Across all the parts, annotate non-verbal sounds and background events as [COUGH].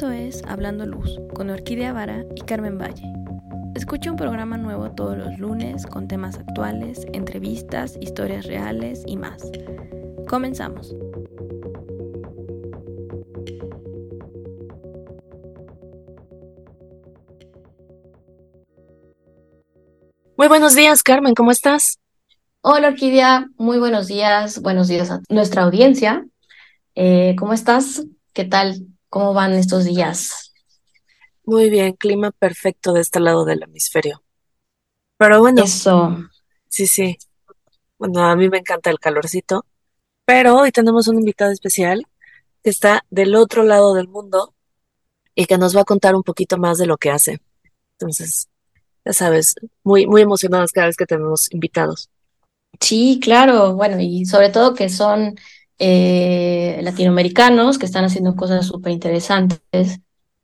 Esto es Hablando Luz con Orquídea Vara y Carmen Valle. Escucha un programa nuevo todos los lunes con temas actuales, entrevistas, historias reales y más. Comenzamos. Muy buenos días, Carmen, ¿cómo estás? Hola, Orquídea, muy buenos días. Buenos días a nuestra audiencia. Eh, ¿Cómo estás? ¿Qué tal? ¿Cómo van estos días? Muy bien, clima perfecto de este lado del hemisferio. Pero bueno, Eso. sí, sí. Bueno, a mí me encanta el calorcito, pero hoy tenemos un invitado especial que está del otro lado del mundo y que nos va a contar un poquito más de lo que hace. Entonces, ya sabes, muy, muy emocionados cada vez que tenemos invitados. Sí, claro. Bueno, y sobre todo que son eh, latinoamericanos que están haciendo cosas súper interesantes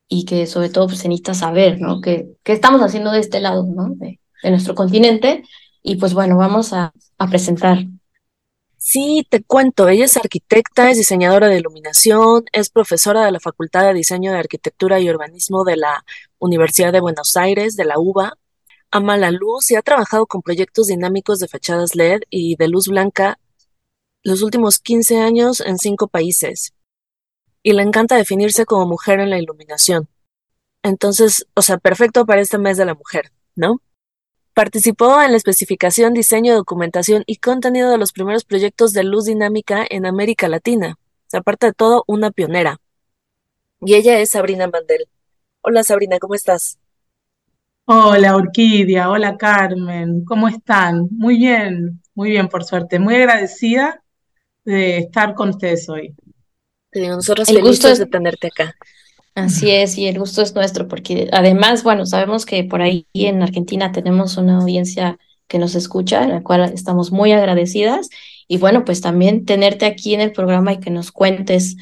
y que sobre todo pues, se necesita saber, ¿no? ¿Qué, estamos haciendo de este lado, ¿no? De, de nuestro continente. Y pues bueno, vamos a, a presentar. Sí, te cuento, ella es arquitecta, es diseñadora de iluminación, es profesora de la Facultad de Diseño de Arquitectura y Urbanismo de la Universidad de Buenos Aires, de la UBA. Ama la luz y ha trabajado con proyectos dinámicos de fachadas LED y de luz blanca los últimos 15 años en cinco países. Y le encanta definirse como mujer en la iluminación. Entonces, o sea, perfecto para este mes de la mujer, ¿no? Participó en la especificación, diseño, documentación y contenido de los primeros proyectos de luz dinámica en América Latina. Aparte de todo, una pionera. Y ella es Sabrina Mandel. Hola Sabrina, ¿cómo estás? Hola Orquídea, hola Carmen, ¿cómo están? Muy bien, muy bien por suerte, muy agradecida de estar con ustedes hoy. Nosotros El gusto es, de tenerte acá. así es, y el gusto es nuestro, porque además, bueno, sabemos que por ahí en Argentina tenemos una audiencia que nos escucha, en la cual estamos muy agradecidas. Y bueno, pues también tenerte aquí en el programa y que nos cuentes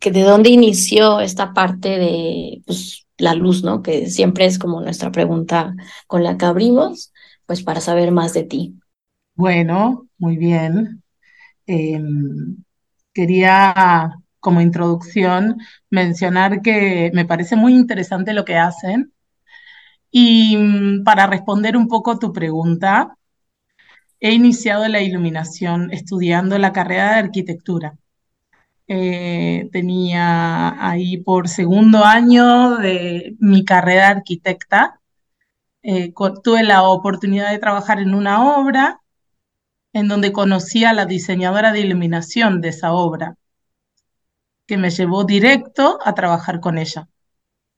que de dónde inició esta parte de pues, la luz, ¿no? Que siempre es como nuestra pregunta con la que abrimos, pues para saber más de ti. Bueno, muy bien. Em, quería, como introducción, mencionar que me parece muy interesante lo que hacen. Y mm, para responder un poco tu pregunta, he iniciado la iluminación estudiando la carrera de arquitectura. Eh, tenía ahí por segundo año de mi carrera de arquitecta, eh, tuve la oportunidad de trabajar en una obra en donde conocí a la diseñadora de iluminación de esa obra, que me llevó directo a trabajar con ella.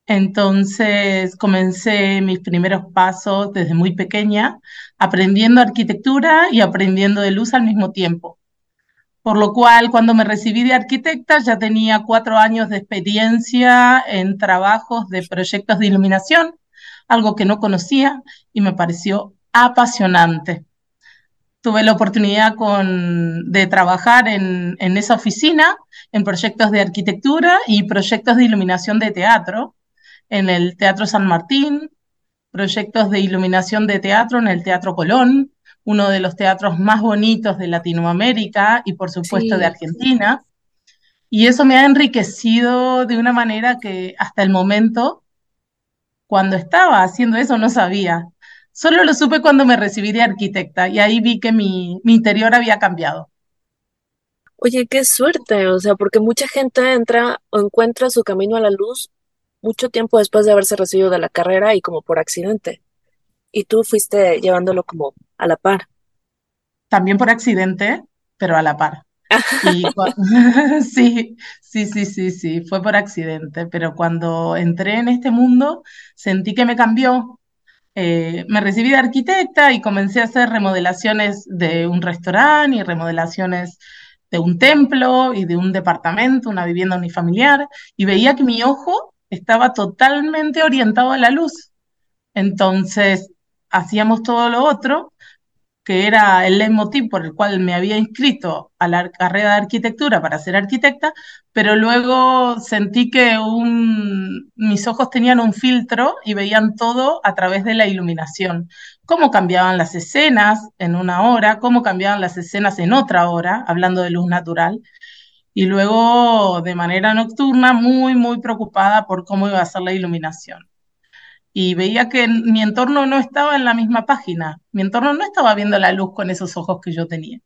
Entonces comencé mis primeros pasos desde muy pequeña, aprendiendo arquitectura y aprendiendo de luz al mismo tiempo. Por lo cual, cuando me recibí de arquitecta, ya tenía cuatro años de experiencia en trabajos de proyectos de iluminación, algo que no conocía y me pareció apasionante. Tuve la oportunidad con- de trabajar en, en esa oficina, en proyectos de arquitectura y proyectos de iluminación de teatro, en el Teatro San Martín, proyectos de iluminación de teatro en el Teatro Colón, uno de los teatros más bonitos de Latinoamérica y por supuesto de Argentina. Y eso me ha enriquecido de una manera que hasta el momento, cuando estaba haciendo eso, no sabía. Solo lo supe cuando me recibí de arquitecta y ahí vi que mi, mi interior había cambiado. Oye, qué suerte, o sea, porque mucha gente entra o encuentra su camino a la luz mucho tiempo después de haberse recibido de la carrera y como por accidente. Y tú fuiste llevándolo como a la par. También por accidente, pero a la par. [LAUGHS] Y [LAUGHS] sí, sí, sí, sí, sí, fue por accidente, pero cuando entré en este mundo sentí que me cambió. Eh, me recibí de arquitecta y comencé a hacer remodelaciones de un restaurante y remodelaciones de un templo y de un departamento, una vivienda unifamiliar, y veía que mi ojo estaba totalmente orientado a la luz. Entonces, hacíamos todo lo otro que era el leitmotiv por el cual me había inscrito a la carrera de arquitectura para ser arquitecta, pero luego sentí que mis ojos tenían un filtro y veían todo a través de la iluminación. Cómo cambiaban las escenas en una hora, cómo cambiaban las escenas en otra hora, hablando de luz natural. y luego de manera nocturna muy, muy preocupada por cómo iba a ser la iluminación. Y veía que mi entorno no estaba en la misma página, mi entorno no estaba viendo la luz con esos ojos que yo tenía.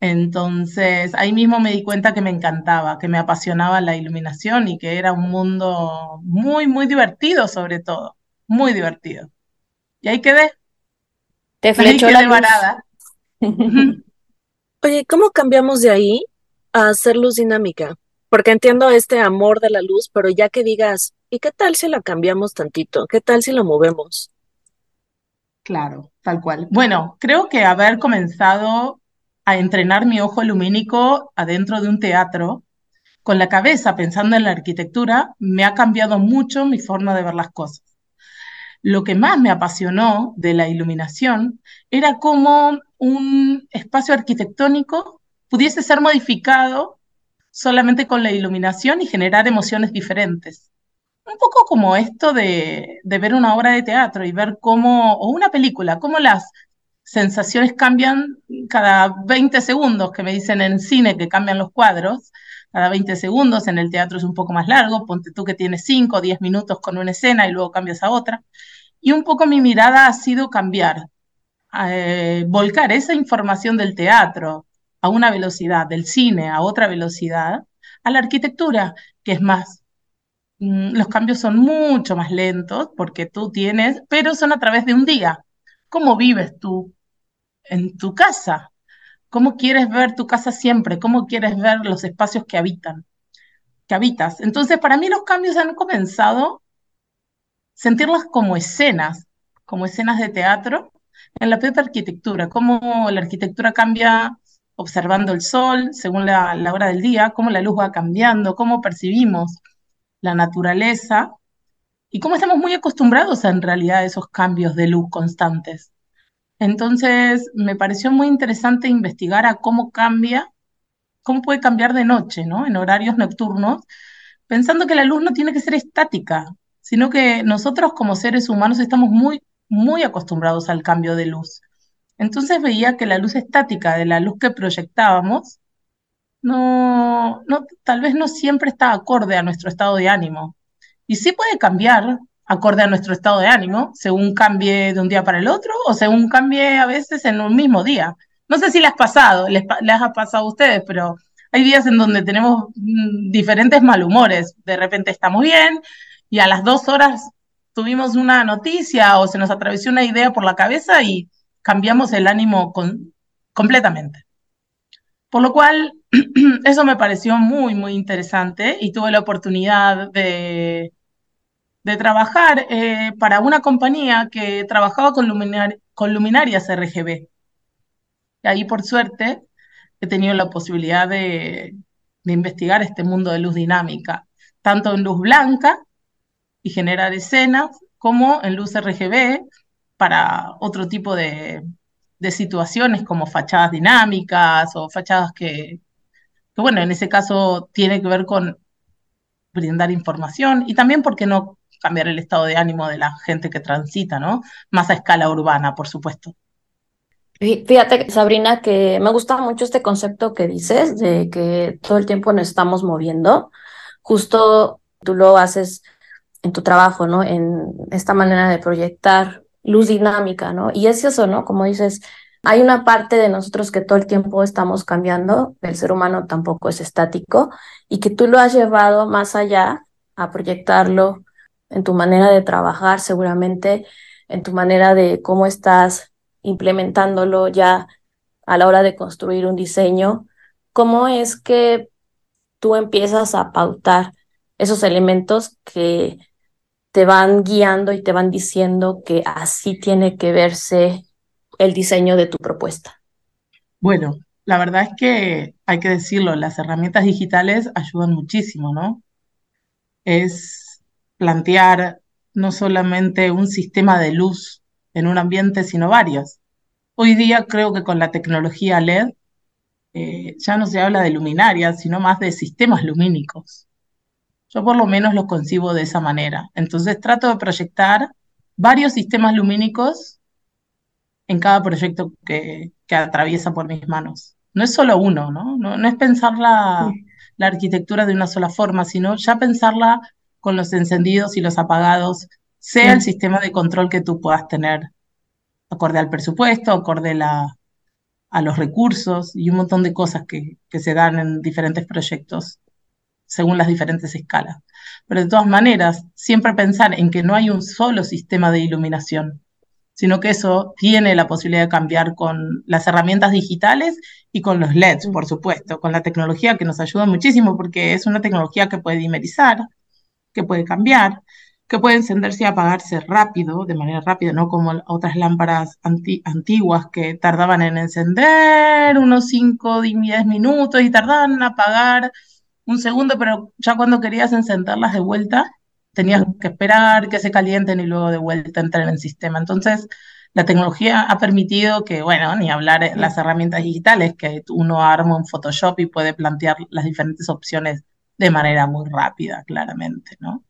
Entonces, ahí mismo me di cuenta que me encantaba, que me apasionaba la iluminación y que era un mundo muy, muy divertido sobre todo, muy divertido. Y ahí quedé. Te flechó la varada. [LAUGHS] Oye, ¿cómo cambiamos de ahí a hacer luz dinámica? Porque entiendo este amor de la luz, pero ya que digas, ¿y qué tal si la cambiamos tantito? ¿Qué tal si la movemos? Claro, tal cual. Bueno, creo que haber comenzado a entrenar mi ojo lumínico adentro de un teatro, con la cabeza pensando en la arquitectura, me ha cambiado mucho mi forma de ver las cosas. Lo que más me apasionó de la iluminación era cómo un espacio arquitectónico pudiese ser modificado solamente con la iluminación y generar emociones diferentes. Un poco como esto de, de ver una obra de teatro y ver cómo, o una película, cómo las sensaciones cambian cada 20 segundos, que me dicen en cine que cambian los cuadros, cada 20 segundos, en el teatro es un poco más largo, ponte tú que tienes 5 o 10 minutos con una escena y luego cambias a otra. Y un poco mi mirada ha sido cambiar, eh, volcar esa información del teatro a una velocidad, del cine a otra velocidad, a la arquitectura, que es más, los cambios son mucho más lentos porque tú tienes, pero son a través de un día. ¿Cómo vives tú? en tu casa. ¿Cómo quieres ver tu casa siempre? ¿Cómo quieres ver los espacios que habitan? Habitas. Entonces, para mí los cambios han comenzado sentirlos como escenas, como escenas de teatro en la propia arquitectura, cómo la arquitectura cambia observando el sol según la hora del día, cómo la luz va cambiando, cómo percibimos la naturaleza y cómo estamos muy acostumbrados en realidad a esos cambios de luz constantes. Entonces, me pareció muy interesante investigar a cómo cambia, cómo puede cambiar de noche, ¿no? En horarios nocturnos, pensando que la luz no tiene que ser estática, sino que nosotros como seres humanos estamos muy, muy acostumbrados al cambio de luz. Entonces veía que la luz estática de la luz que proyectábamos no, no, tal vez no siempre está acorde a nuestro estado de ánimo. Y sí puede cambiar acorde a nuestro estado de ánimo, según cambie de un día para el otro o según cambie a veces en un mismo día. No sé si les ha pasado, les, ha pasado a ustedes, pero hay días en donde tenemos mm, diferentes malhumores. De repente estamos bien y a las dos horas tuvimos una noticia o se nos atravesó una idea por la cabeza y cambiamos el ánimo completamente. Por lo cual, [CLEARS THROAT] eso me pareció muy, muy interesante y tuve la oportunidad de, de trabajar eh, para una compañía que trabajaba con, con luminarias RGB. Y ahí, por suerte, he tenido la posibilidad de, investigar este mundo de luz dinámica, tanto en luz blanca y generar escenas, como en luz RGB para otro tipo de, situaciones como fachadas dinámicas o fachadas que, bueno, en ese caso tiene que ver con brindar información y también porque no cambiar el estado de ánimo de la gente que transita, ¿no? Más a escala urbana, por supuesto. Fíjate, Sabrina, que me gusta mucho este concepto que dices de que todo el tiempo nos estamos moviendo. Justo tú lo haces en tu trabajo, ¿no? En esta manera de proyectar luz dinámica, ¿no? Y es eso, ¿no? Como dices, hay una parte de nosotros que todo el tiempo estamos cambiando, el ser humano tampoco es estático, y que tú lo has llevado más allá a proyectarlo en tu manera de trabajar, seguramente en tu manera de cómo estás implementándolo ya a la hora de construir un diseño, cómo es que tú empiezas a pautar esos elementos que te van guiando y te van diciendo que así tiene que verse el diseño de tu propuesta. Bueno, la verdad es que hay que decirlo, las herramientas digitales ayudan muchísimo, ¿no? Es plantear no solamente un sistema de luz en un ambiente, sino varios. Hoy día creo que con la tecnología LED eh, ya no se habla de luminarias, sino más de sistemas lumínicos. Yo por lo menos los concibo de esa manera. Entonces trato de proyectar varios sistemas lumínicos en cada proyecto que, que atraviesa por mis manos. no es solo uno, ¿no? No, es pensar la, la arquitectura de una sola forma, sino ya pensarla con los encendidos y los apagados, sea el sistema de control que tú puedas tener, acorde al presupuesto, acorde la, a los recursos y un montón de cosas que, que se dan en diferentes proyectos según las diferentes escalas. Pero de todas maneras, siempre pensar en que no hay un solo sistema de iluminación, sino que eso tiene la posibilidad de cambiar con las herramientas digitales y con los LEDs, por supuesto, con la tecnología que nos ayuda muchísimo porque es una tecnología que puede dimerizar, que puede cambiar, que puede encenderse y apagarse rápido, de manera rápida, no como otras lámparas antiguas que tardaban en encender unos 5 o 10 minutos y tardaban en apagar un segundo, pero ya cuando querías encenderlas de vuelta, tenías que esperar que se calienten y luego de vuelta entrar en el sistema. Entonces, la tecnología ha permitido que, bueno, ni hablar las herramientas digitales, que uno arma un Photoshop y puede plantear las diferentes opciones de manera muy rápida, claramente, ¿no?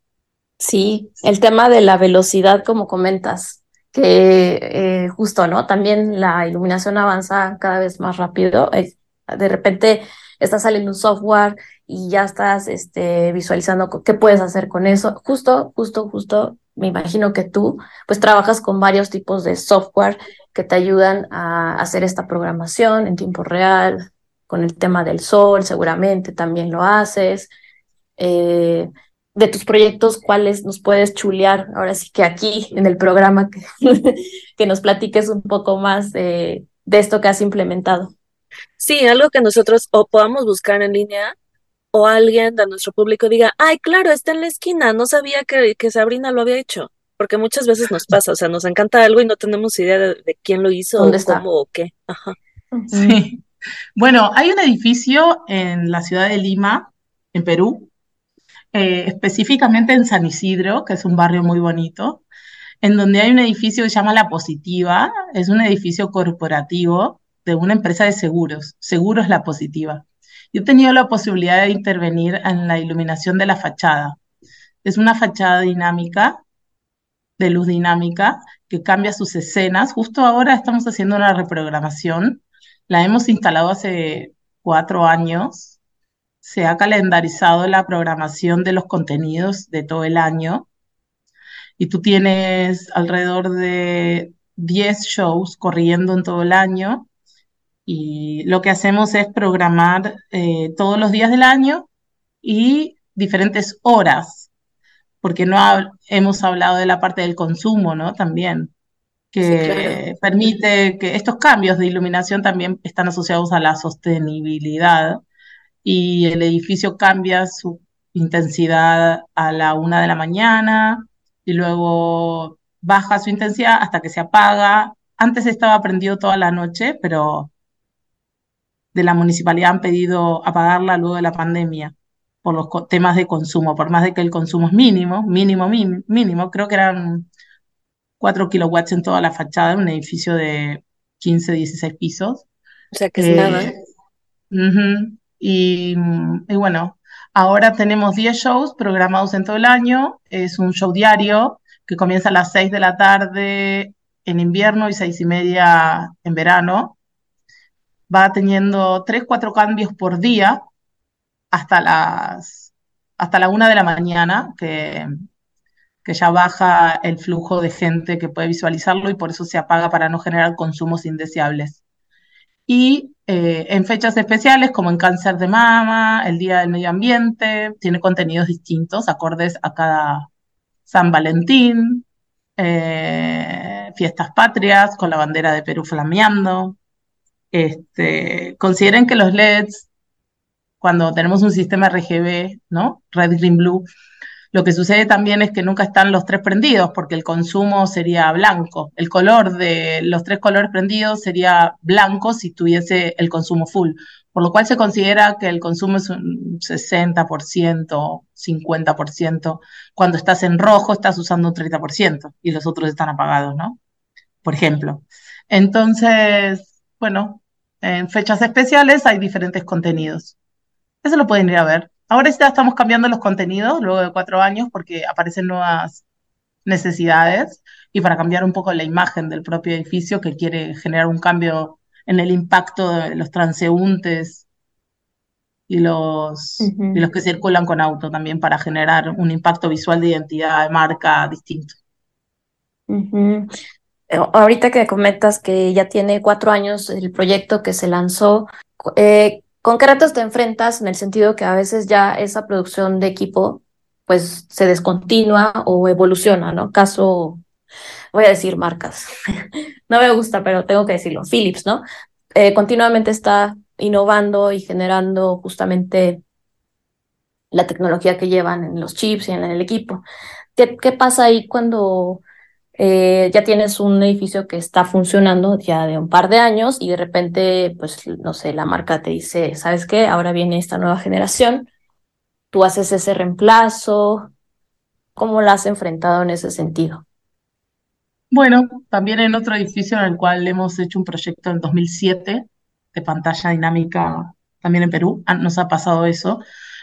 Sí, el tema de la velocidad, como comentas, que eh, justo, ¿no? También la iluminación avanza cada vez más rápido. de repente está saliendo un software y ya estás este, visualizando qué puedes hacer con eso. Justo, justo, justo, me imagino que tú pues trabajas con varios tipos de software que te ayudan a hacer esta programación en tiempo real, con el tema del sol, seguramente también lo haces. Eh, de tus proyectos, ¿cuáles nos puedes chulear ahora sí que aquí en el programa [LAUGHS] que, nos platiques un poco más de esto que has implementado? Sí, algo que nosotros o podamos buscar en línea o alguien de nuestro público diga, ay, claro, está en la esquina, no sabía que, que Sabrina lo había hecho. Porque muchas veces nos pasa, o sea, nos encanta algo y no tenemos idea de, quién lo hizo, o cómo o qué. Ajá. Sí. Bueno, hay un edificio en la ciudad de Lima, en Perú, eh, específicamente en San Isidro, que es un barrio muy bonito, en donde hay un edificio que se llama La Positiva, es un edificio corporativo de una empresa de seguros, Seguros La Positiva. Yo he tenido la posibilidad de intervenir en la iluminación de la fachada. Es una fachada dinámica, de luz dinámica, que cambia sus escenas. Justo ahora estamos haciendo una reprogramación. La hemos instalado hace cuatro años. Se ha calendarizado la programación de los contenidos de todo el año. Y tú tienes alrededor de 10 shows corriendo en todo el año y lo que hacemos es programar eh, todos los días del año y diferentes horas, porque no hemos hablado de la parte del consumo, ¿no? También, que permite que estos cambios de iluminación también están asociados a la sostenibilidad y el edificio cambia su intensidad a la una de la mañana y luego baja su intensidad hasta que se apaga. Antes estaba prendido toda la noche, pero de la municipalidad han pedido apagarla luego de la pandemia por los temas de consumo, por más de que el consumo es mínimo, mínimo, mínimo, creo que eran 4 kilowatts en toda la fachada de un edificio de 15, 16 pisos. O sea que es nada. Eh, y, y, bueno, ahora tenemos 10 shows programados en todo el año. Es un show diario que comienza a las 6 de la tarde en invierno y 6 y media en verano va teniendo tres, cuatro cambios por día hasta las hasta la una de la mañana, que, que ya baja el flujo de gente que puede visualizarlo y por eso se apaga para no generar consumos indeseables. Y eh, en fechas especiales, como en cáncer de mama, el Día del Medio Ambiente, tiene contenidos distintos, acordes a cada San Valentín, eh, fiestas patrias con la bandera de Perú flameando, este, consideren que los LEDs, cuando tenemos un sistema RGB, ¿no? Red, Green, Blue, lo que sucede también es que nunca están los tres prendidos porque el consumo sería blanco. El color de los tres colores prendidos sería blanco si tuviese el consumo full. Por lo cual se considera que el consumo es un 60%, 50%. Cuando estás en rojo estás usando un 30% y los otros están apagados, ¿no? Por ejemplo. Entonces, bueno, en fechas especiales hay diferentes contenidos. Eso lo pueden ir a ver. Ahora ya estamos cambiando los contenidos luego de cuatro años porque aparecen nuevas necesidades y para cambiar un poco la imagen del propio edificio que quiere generar un cambio en el impacto de los transeúntes y los, y los que circulan con auto también para generar un impacto visual de identidad de marca distinto. Eh, ahorita que comentas que ya tiene cuatro años el proyecto que se lanzó, eh, ¿con qué retos te enfrentas en el sentido que a veces ya esa producción de equipo pues se descontinúa o evoluciona, ¿no? Caso, voy a decir marcas, [LAUGHS] no me gusta, pero tengo que decirlo, Philips, ¿no? Eh, continuamente está innovando y generando justamente la tecnología que llevan en los chips y en el equipo. ¿Qué, qué pasa ahí cuando eh, ya tienes un edificio que está funcionando ya de un par de años y de repente, pues, no sé, la marca te dice, ¿sabes qué? Ahora viene esta nueva generación, tú haces ese reemplazo, ¿cómo la has enfrentado en ese sentido? Bueno, también en otro edificio en el cual hemos hecho un proyecto en 2007 de pantalla dinámica, también en Perú, ah, nos ha pasado eso.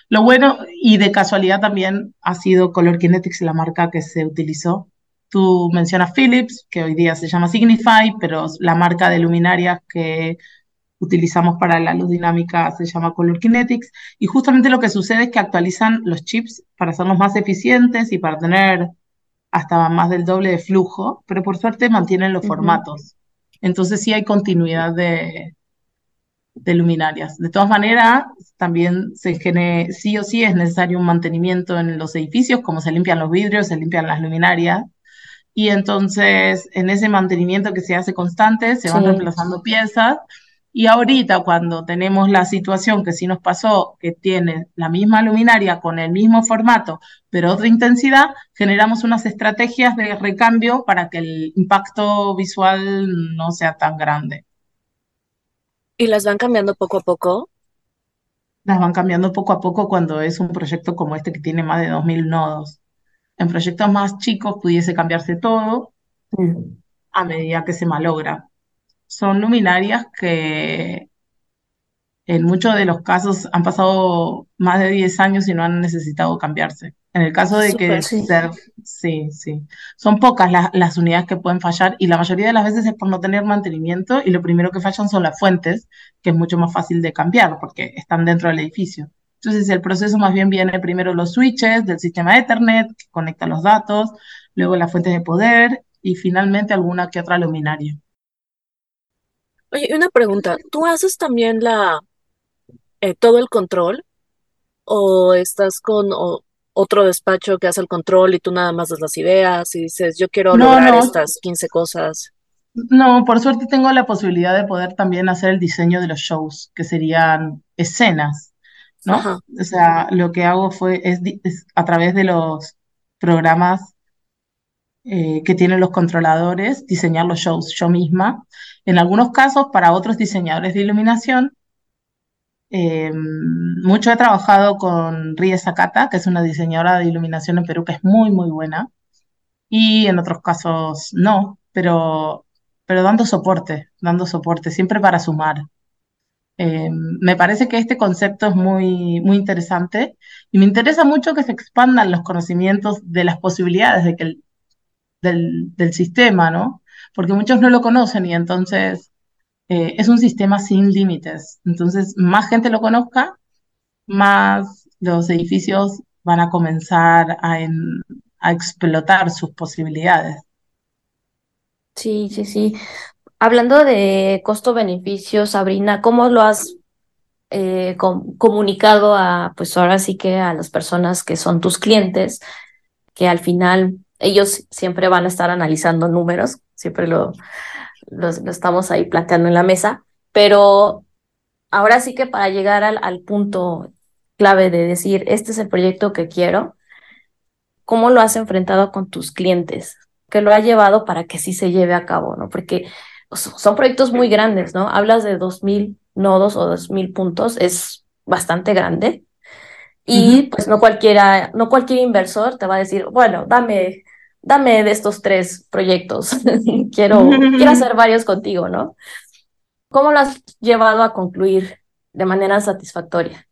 Lo bueno, y de casualidad también, ha sido Color Kinetics la marca que se utilizó Tú mencionas Philips, que hoy día se llama Signify, pero la marca de luminarias que utilizamos para la luz dinámica se llama Color Kinetics. Y justamente lo que sucede es que actualizan los chips para hacerlos más eficientes y para tener hasta más del doble de flujo, pero por suerte mantienen los formatos. Entonces sí hay continuidad de, de luminarias. De todas maneras, también se genera, sí o sí es necesario un mantenimiento en los edificios, como se limpian los vidrios, se limpian las luminarias, y entonces en ese mantenimiento que se hace constante se van reemplazando piezas y ahorita cuando tenemos la situación que sí nos pasó, que tiene la misma luminaria con el mismo formato, pero otra intensidad, generamos unas estrategias de recambio para que el impacto visual no sea tan grande. ¿Y las van cambiando poco a poco? Las van cambiando poco a poco cuando es un proyecto como este que tiene más de 2.000 nodos. En proyectos más chicos pudiese cambiarse todo a medida que se malogra. Son luminarias que en muchos de los casos han pasado más de 10 años y no han necesitado cambiarse. En el caso de que sí. Ser, sí, sí. Son pocas las unidades que pueden fallar y la mayoría de las veces es por no tener mantenimiento y lo primero que fallan son las fuentes, que es mucho más fácil de cambiar porque están dentro del edificio. Entonces el proceso más bien viene primero los switches del sistema Ethernet que conecta los datos, luego las fuentes de poder y finalmente alguna que otra luminaria. Oye, una pregunta, ¿tú haces también la eh, todo el control o estás con otro despacho que hace el control y tú nada más das las ideas y dices, yo quiero lograr estas 15 cosas? No, por suerte tengo la posibilidad de poder también hacer el diseño de los shows, que serían escenas. ¿No? O sea, lo que hago fue, es, a través de los programas eh, que tienen los controladores, diseñar los shows yo misma. En algunos casos, para otros diseñadores de iluminación, eh, mucho he trabajado con Rie Sakata, que es una diseñadora de iluminación en Perú que es muy, muy buena. Y en otros casos no, pero, pero dando soporte, dando soporte, siempre para sumar. Eh, me parece que este concepto es muy, muy interesante y me interesa mucho que se expandan los conocimientos de las posibilidades de que del, del, sistema, ¿no? Porque muchos no lo conocen y entonces eh, es un sistema sin límites. Entonces, más gente lo conozca, más los edificios van a comenzar a, a explotar sus posibilidades. Sí, sí, sí. Hablando de costo-beneficio, Sabrina, ¿cómo lo has eh, comunicado a, pues ahora sí que a las personas que son tus clientes, que al final ellos siempre van a estar analizando números, siempre lo, lo, estamos ahí planteando en la mesa, pero ahora sí que para llegar al, al punto clave de decir, este es el proyecto que quiero, ¿cómo lo has enfrentado con tus clientes? ¿Qué lo ha llevado para que sí se lleve a cabo? ¿no? Porque son proyectos muy grandes, ¿no? Hablas de 2.000 nodos o 2.000 puntos, es bastante grande. Y pues no cualquiera, no cualquier inversor te va a decir, bueno, dame, dame de estos tres proyectos, [LAUGHS] quiero, quiero [LAUGHS] hacer varios contigo, ¿no? ¿Cómo lo has llevado a concluir de manera satisfactoria?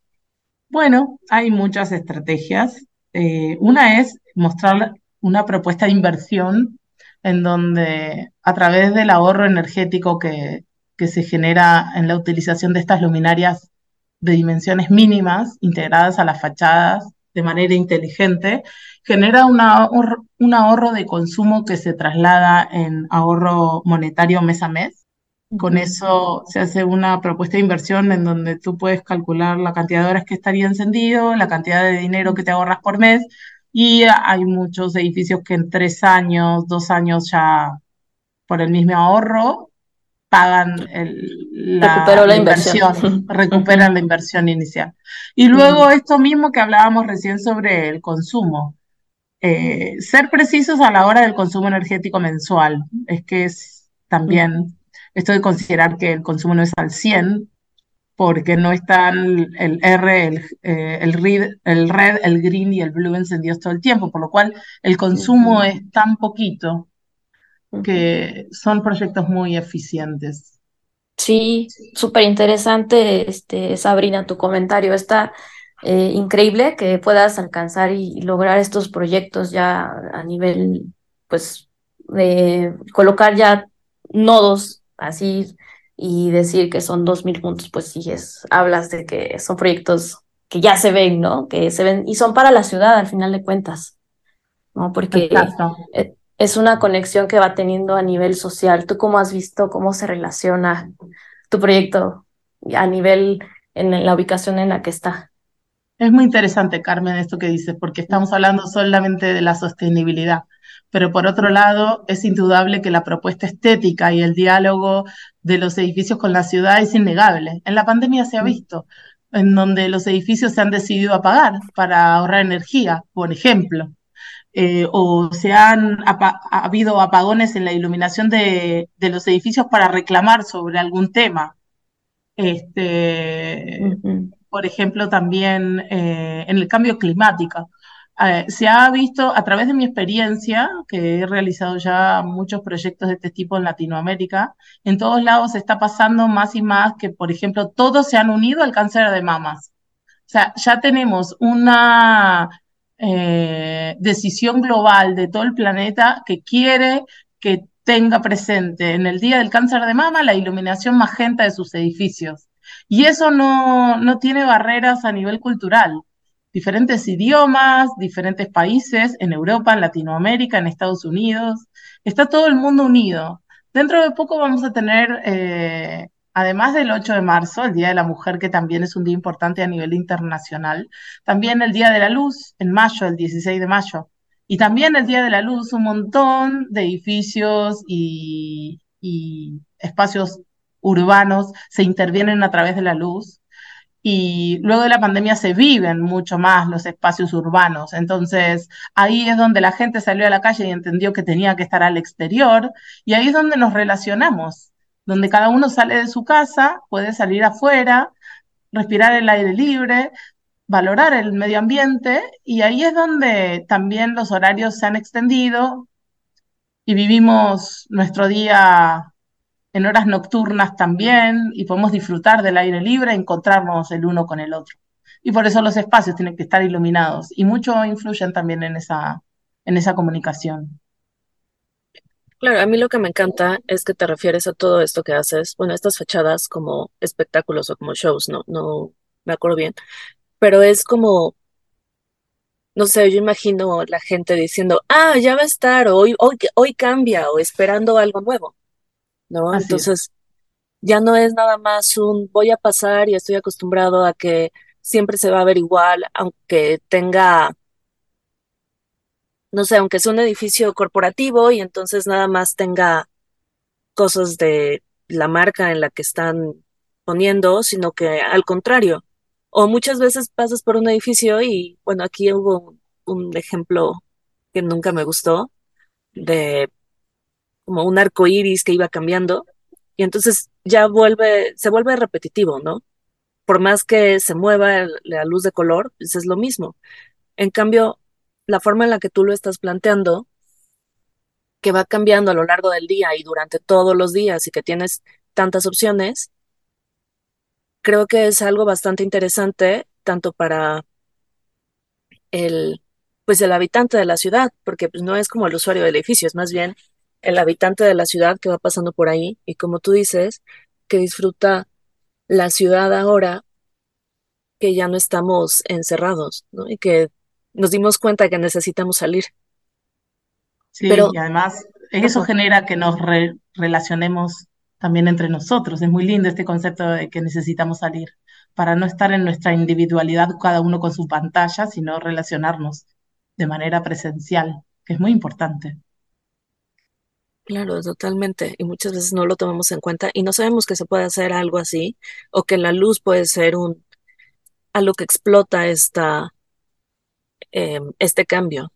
Bueno, hay muchas estrategias. Eh, una es mostrar una propuesta de inversión en donde a través del ahorro energético que, que se genera en la utilización de estas luminarias de dimensiones mínimas integradas a las fachadas de manera inteligente, genera un ahorro de consumo que se traslada en ahorro monetario mes a mes. Con eso se hace una propuesta de inversión en donde tú puedes calcular la cantidad de horas que estaría encendido, la cantidad de dinero que te ahorras por mes, y hay muchos edificios que en tres años, dos años ya por el mismo ahorro pagan la, inversión, [LAUGHS] recuperan la inversión inicial. Y luego esto mismo que hablábamos recién sobre el consumo. Eh, ser precisos a la hora del consumo energético mensual. Es que es también esto de considerar que el consumo no es al 100, porque no están el R, el, eh, el, red, el red, el green y el blue encendidos todo el tiempo, por lo cual el consumo es tan poquito que son proyectos muy eficientes. Sí, súper interesante, este, Sabrina, tu comentario. Está eh, increíble que puedas alcanzar y, lograr estos proyectos ya a nivel, pues, de colocar ya nodos así y decir que son dos mil puntos, pues sí, es, hablas de que son proyectos que ya se ven, ¿no? Que se ven y son para la ciudad al final de cuentas, ¿no? Porque es una conexión que va teniendo a nivel social. ¿Tú cómo has visto cómo se relaciona tu proyecto a nivel en la ubicación en la que está? Es muy interesante, Carmen, esto que dices, porque estamos hablando solamente de la sostenibilidad, pero por otro lado, es indudable que la propuesta estética y el diálogo de los edificios con la ciudad es innegable. En la pandemia se ha mm. visto, en donde los edificios se han decidido apagar para ahorrar energía, por ejemplo. Eh, o se han ha habido apagones en la iluminación de, los edificios para reclamar sobre algún tema. Este, Por ejemplo, también eh, en el cambio climático. Eh, se ha visto a través de mi experiencia, que he realizado ya muchos proyectos de este tipo en Latinoamérica, en todos lados se está pasando más y más que, por ejemplo, todos se han unido al cáncer de mamas. O sea, ya tenemos una eh, decisión global de todo el planeta que quiere que tenga presente en el Día del Cáncer de Mama la iluminación magenta de sus edificios. Y eso no, no tiene barreras a nivel cultural. Diferentes idiomas, diferentes países, en Europa, en Latinoamérica, en Estados Unidos, está todo el mundo unido. Dentro de poco vamos a tener eh, además del 8 de marzo, el Día de la Mujer, que también es un día importante a nivel internacional, también el Día de la Luz, en mayo, el 16 de mayo, y también el Día de la Luz, un montón de edificios y, espacios urbanos se intervienen a través de la luz. Y luego de la pandemia se viven mucho más los espacios urbanos. Entonces, ahí es donde la gente salió a la calle y entendió que tenía que estar al exterior. Y ahí es donde nos relacionamos donde cada uno sale de su casa, puede salir afuera, respirar el aire libre, valorar el medio ambiente y ahí es donde también los horarios se han extendido y vivimos nuestro día en horas nocturnas también y podemos disfrutar del aire libre, encontrarnos el uno con el otro. Y por eso los espacios tienen que estar iluminados y mucho influyen también en esa, en esa comunicación. Claro, a mí lo que me encanta es que te refieres a todo esto que haces, bueno, estas fachadas como espectáculos o como shows, no, no me acuerdo bien, pero es como, no sé, yo imagino la gente diciendo, ah, ya va a estar, hoy, hoy, hoy cambia, o esperando algo nuevo, ¿no? Entonces, ya no es nada más un voy a pasar y estoy acostumbrado a que siempre se va a ver igual, aunque tenga no sé, aunque sea un edificio corporativo y entonces nada más tenga cosas de la marca en la que están poniendo, sino que al contrario. O muchas veces pasas por un edificio y, bueno, aquí hubo un, ejemplo que nunca me gustó, de como un arco iris que iba cambiando, y entonces ya vuelve, se vuelve repetitivo, ¿no? Por más que se mueva la luz de color, pues es lo mismo. En cambio, la forma en la que tú lo estás planteando, que va cambiando a lo largo del día y durante todos los días y que tienes tantas opciones, creo que es algo bastante interesante tanto para el pues el habitante de la ciudad, porque pues no es como el usuario del edificio, es más bien el habitante de la ciudad que va pasando por ahí y como tú dices, que disfruta la ciudad ahora que ya no estamos encerrados, ¿no? Y que nos dimos cuenta que necesitamos salir. Sí, y además eso genera que nos relacionemos también entre nosotros. Es muy lindo este concepto de que necesitamos salir para no estar en nuestra individualidad cada uno con su pantalla, sino relacionarnos de manera presencial, que es muy importante. Claro, totalmente. Y muchas veces no lo tomamos en cuenta y no sabemos que se puede hacer algo así o que la luz puede ser un algo que explota esta, em, este cambio.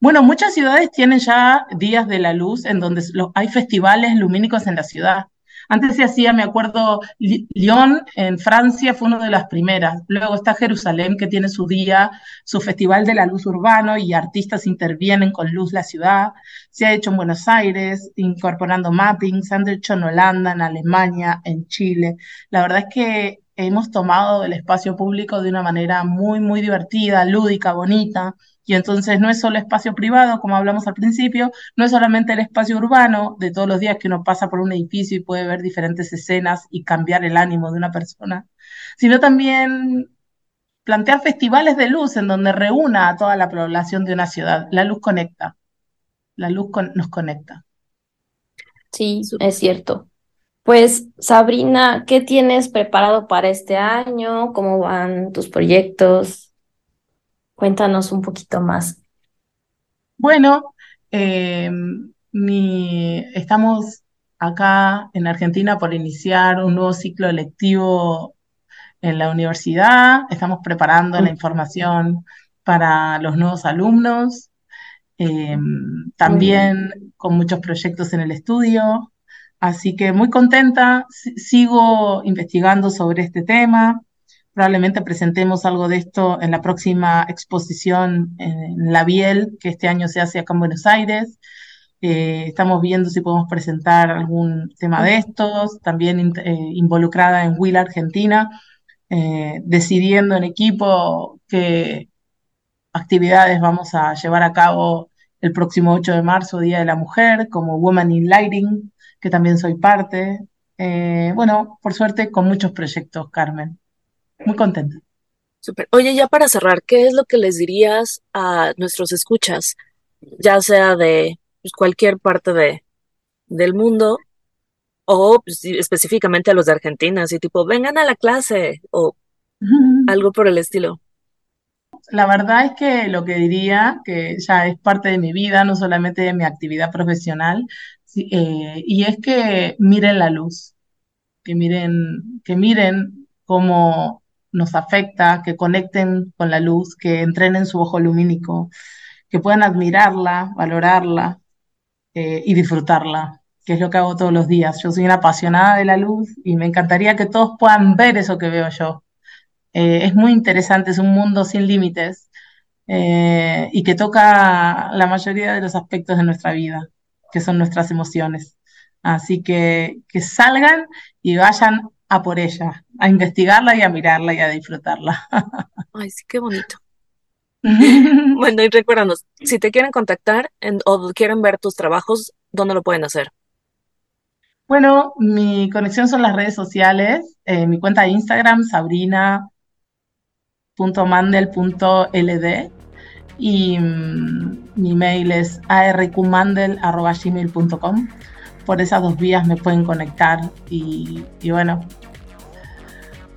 Bueno, muchas ciudades tienen ya días de la luz en donde hay festivales lumínicos en la ciudad. Antes se hacía, me acuerdo, Lyon en Francia fue una de las primeras. Luego está Jerusalén que tiene su día, su festival de la luz urbano y artistas intervienen con luz la ciudad. Se ha hecho en Buenos Aires, incorporando mapping, se han hecho en Holanda, en Alemania, en Chile. La verdad es que hemos tomado el espacio público de una manera muy, muy divertida, lúdica, bonita. Y entonces no es solo espacio privado, como hablamos al principio, no es solamente el espacio urbano de todos los días que uno pasa por un edificio y puede ver diferentes escenas y cambiar el ánimo de una persona, sino también plantear festivales de luz en donde reúna a toda la población de una ciudad. La luz conecta, la luz nos conecta. Sí, es cierto. Pues Sabrina, ¿qué tienes preparado para este año? ¿Cómo van tus proyectos? Cuéntanos un poquito más. Bueno, eh, estamos acá en Argentina por iniciar un nuevo ciclo lectivo en la universidad. Estamos preparando la información para los nuevos alumnos. Eh, también con muchos proyectos en el estudio. Así que muy contenta, sigo investigando sobre este tema. Probablemente presentemos algo de esto en la próxima exposición en la Biel, que este año se hace acá en Buenos Aires. Eh, estamos viendo si podemos presentar algún tema de estos, también eh, involucrada en Will Argentina, eh, decidiendo en equipo qué actividades vamos a llevar a cabo el próximo 8 de marzo, Día de la Mujer, como Women in Lighting, que también soy parte. bueno, por suerte con muchos proyectos, Carmen. Muy contenta. Super. Oye, ya para cerrar, ¿qué es lo que les dirías a nuestros escuchas, ya sea de pues, cualquier parte de, del mundo o pues, específicamente a los de Argentina, así tipo, vengan a la clase o algo por el estilo? La verdad es que lo que diría, que ya es parte de mi vida, no solamente de mi actividad profesional, eh, y es que miren la luz, que miren, que miren cómo nos afecta, que conecten con la luz, que entrenen su ojo lumínico, que puedan admirarla, valorarla eh, y disfrutarla, que es lo que hago todos los días. Yo soy una apasionada de la luz y me encantaría que todos puedan ver eso que veo yo. Eh, es muy interesante, es un mundo sin límites eh, y que toca la mayoría de los aspectos de nuestra vida, que son nuestras emociones. Así que que salgan y vayan a por ella, a investigarla y a mirarla y a disfrutarla. [LAUGHS] Ay, sí, qué bonito. [LAUGHS] bueno, y recuérdanos, si te quieren contactar o quieren ver tus trabajos, ¿dónde lo pueden hacer? Bueno, mi conexión son las redes sociales, eh, mi cuenta de Instagram, sabrina.mandel.ld y mm, mi mail es arqmandel.gmail.com por esas dos vías me pueden conectar y, bueno,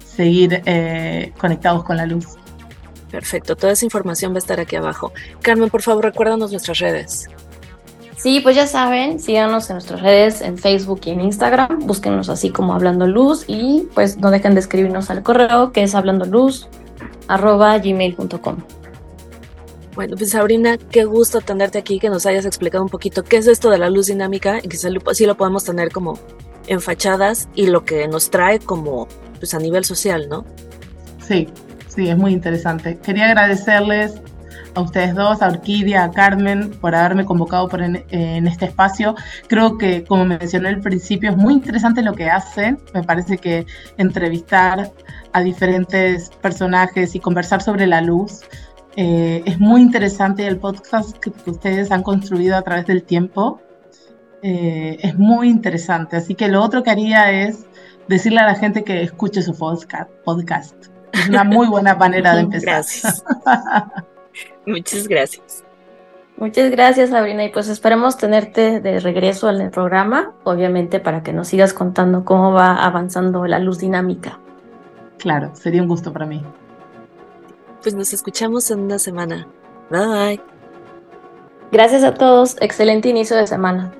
seguir eh, conectados con la luz. Perfecto, toda esa información va a estar aquí abajo. Carmen, por favor, recuérdanos nuestras redes. Sí, pues ya saben, síganos en nuestras redes, en Facebook y en Instagram, búsquenos así como Hablando Luz y pues no dejen de escribirnos al correo que es hablandoluz arroba gmail.com. Bueno, pues Sabrina, qué gusto tenerte aquí, que nos hayas explicado un poquito qué es esto de la luz dinámica y que sí lo podemos tener como en fachadas y lo que nos trae como pues a nivel social, ¿no? Sí, sí, es muy interesante. Quería agradecerles a ustedes dos, a Orquídea, a Carmen, por haberme convocado por en, en, este espacio. Creo que, como mencioné al principio, es muy interesante lo que hacen. Me parece que entrevistar a diferentes personajes y conversar sobre la luz eh, es muy interesante el podcast que ustedes han construido a través del tiempo. Eh, es muy interesante. Así que lo otro que haría es decirle a la gente que escuche su podcast. Es una muy buena [LAUGHS] manera de empezar. Gracias. [LAUGHS] Muchas gracias. Muchas gracias, Sabrina. Y pues esperemos tenerte de regreso en el programa, obviamente para que nos sigas contando cómo va avanzando la luz dinámica. Claro, sería un gusto para mí. Pues nos escuchamos en una semana. Bye. Gracias a todos. Excelente inicio de semana.